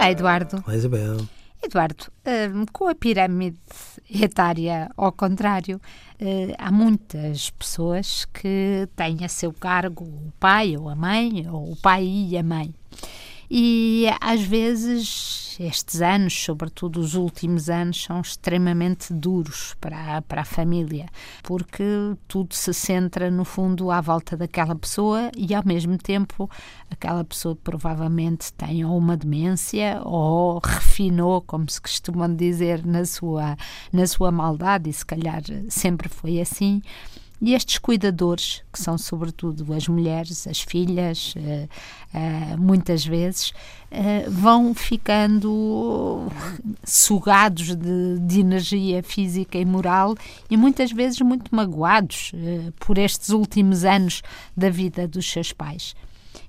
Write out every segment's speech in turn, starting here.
Olá, Eduardo. Olá, Isabel. Eduardo, hum, com a pirâmide etária ao contrário, hum, há muitas pessoas que têm a seu cargo o pai ou a mãe, ou o pai e a mãe. E às vezes estes anos, sobretudo os últimos anos, são extremamente duros para, a, para a família, porque tudo se centra no fundo à volta daquela pessoa e ao mesmo tempo aquela pessoa provavelmente tem ou uma demência ou refinou, como se costuma dizer, na sua, na sua maldade, e se calhar sempre foi assim. E estes cuidadores, que são sobretudo as mulheres, as filhas, uh, uh, muitas vezes, uh, vão ficando sugados de, de, energia física e moral e muitas vezes muito magoados por estes últimos anos da vida dos seus pais.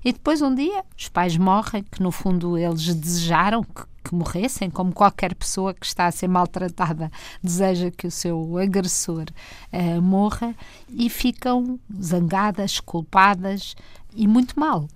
E depois um dia os pais morrem, que no fundo eles desejaram que, que, morressem, como qualquer pessoa que está a ser maltratada deseja que o seu agressor uh, morra, e ficam zangadas, culpadas e muito mal.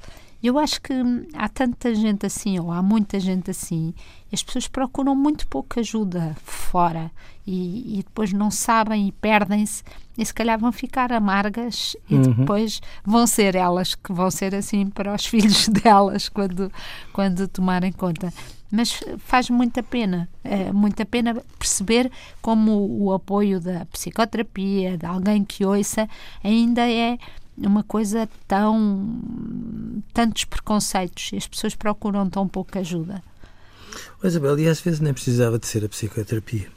Eu acho que há tanta gente assim, ou há muita gente assim, as pessoas procuram muito pouca ajuda fora e, e depois não sabem e perdem-se e se calhar vão ficar amargas e uhum. depois vão ser elas que vão ser assim para os filhos delas quando, quando tomarem conta. Mas faz muita pena, é, muita pena perceber como o apoio da psicoterapia, de alguém que ouça, ainda é uma coisa tão. tantos preconceitos e as pessoas procuram tão pouca ajuda. Mas, Isabel, e às vezes nem precisava de ser a psicoterapia.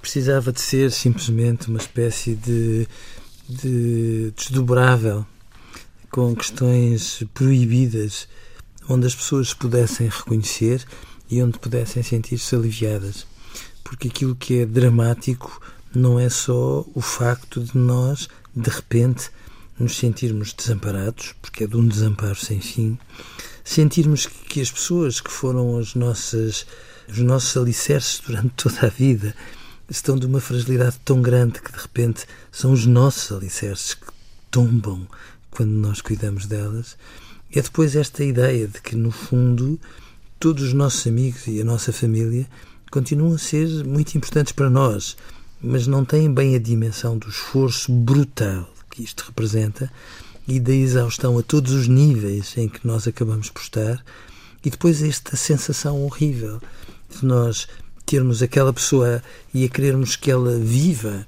Precisava de ser simplesmente uma espécie de, de desdobrável com questões proibidas onde as pessoas se pudessem reconhecer e onde pudessem sentir-se aliviadas. Porque aquilo que é dramático não é só o facto de nós, de repente, nos sentirmos desamparados, porque é de um desamparo sem fim, sentirmos que as pessoas que foram as nossas, os nossos alicerces durante toda a vida estão de uma fragilidade tão grande que de repente são os nossos alicerces que tombam quando nós cuidamos delas. É depois esta ideia de que, no fundo, todos os nossos amigos e a nossa família continuam a ser muito importantes para nós, mas não têm bem a dimensão do esforço brutal que isto representa e da exaustão a todos os níveis em que nós acabamos por estar, e depois esta sensação horrível de nós termos aquela pessoa e a querermos que ela viva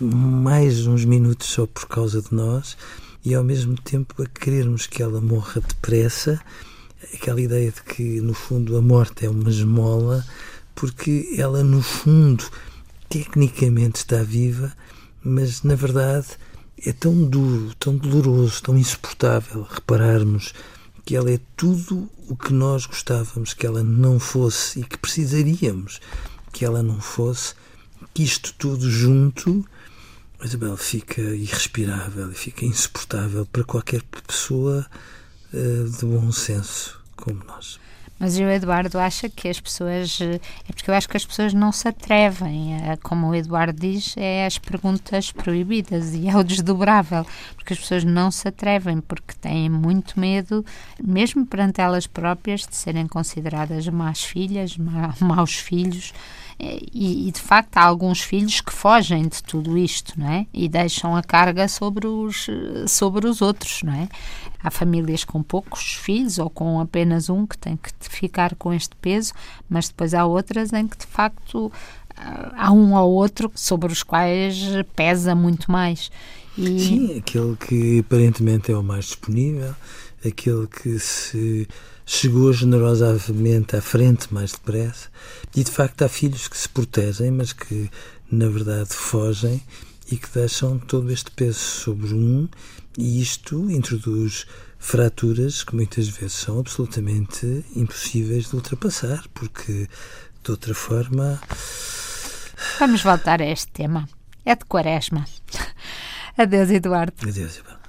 mais uns minutos só por causa de nós e ao mesmo tempo a querermos que ela morra depressa, aquela ideia de que no fundo a morte é uma esmola, porque ela no fundo tecnicamente está viva, mas na verdade é tão duro, tão doloroso, tão insuportável repararmos que ela é tudo o que nós gostávamos que ela não fosse e que precisaríamos que ela não fosse, que isto tudo junto, Isabel, fica irrespirável e fica insuportável para qualquer pessoa uh, de bom senso como nós. Mas o Eduardo acha que as pessoas. Eh, é porque eu acho que as pessoas não se atrevem, a, como o Eduardo diz, é as perguntas proibidas e é o desdobrável. Porque as pessoas não se atrevem, porque têm muito medo, mesmo perante elas próprias, de serem consideradas más filhas, maus filhos. E, e, de facto há alguns filhos que fogem de tudo isto, não é? E deixam a carga sobre os, sobre os outros, não é? Há famílias com poucos filhos ou com apenas um que têm que ficar com este peso, mas depois há outras em que de facto há um ou outro sobre os quais pesa muito mais. E... Sim, aquele que aparentemente é o mais disponível, aquele que se chegou generosamente à frente mais depressa. E de facto há filhos que se protegem, mas que na verdade fogem e que deixam todo este peso sobre um, e isto introduz fraturas que muitas vezes são absolutamente impossíveis de ultrapassar, porque de outra forma. Vamos voltar a este tema. É de quaresma. Adeus, Eduardo. Adeus, Isabel.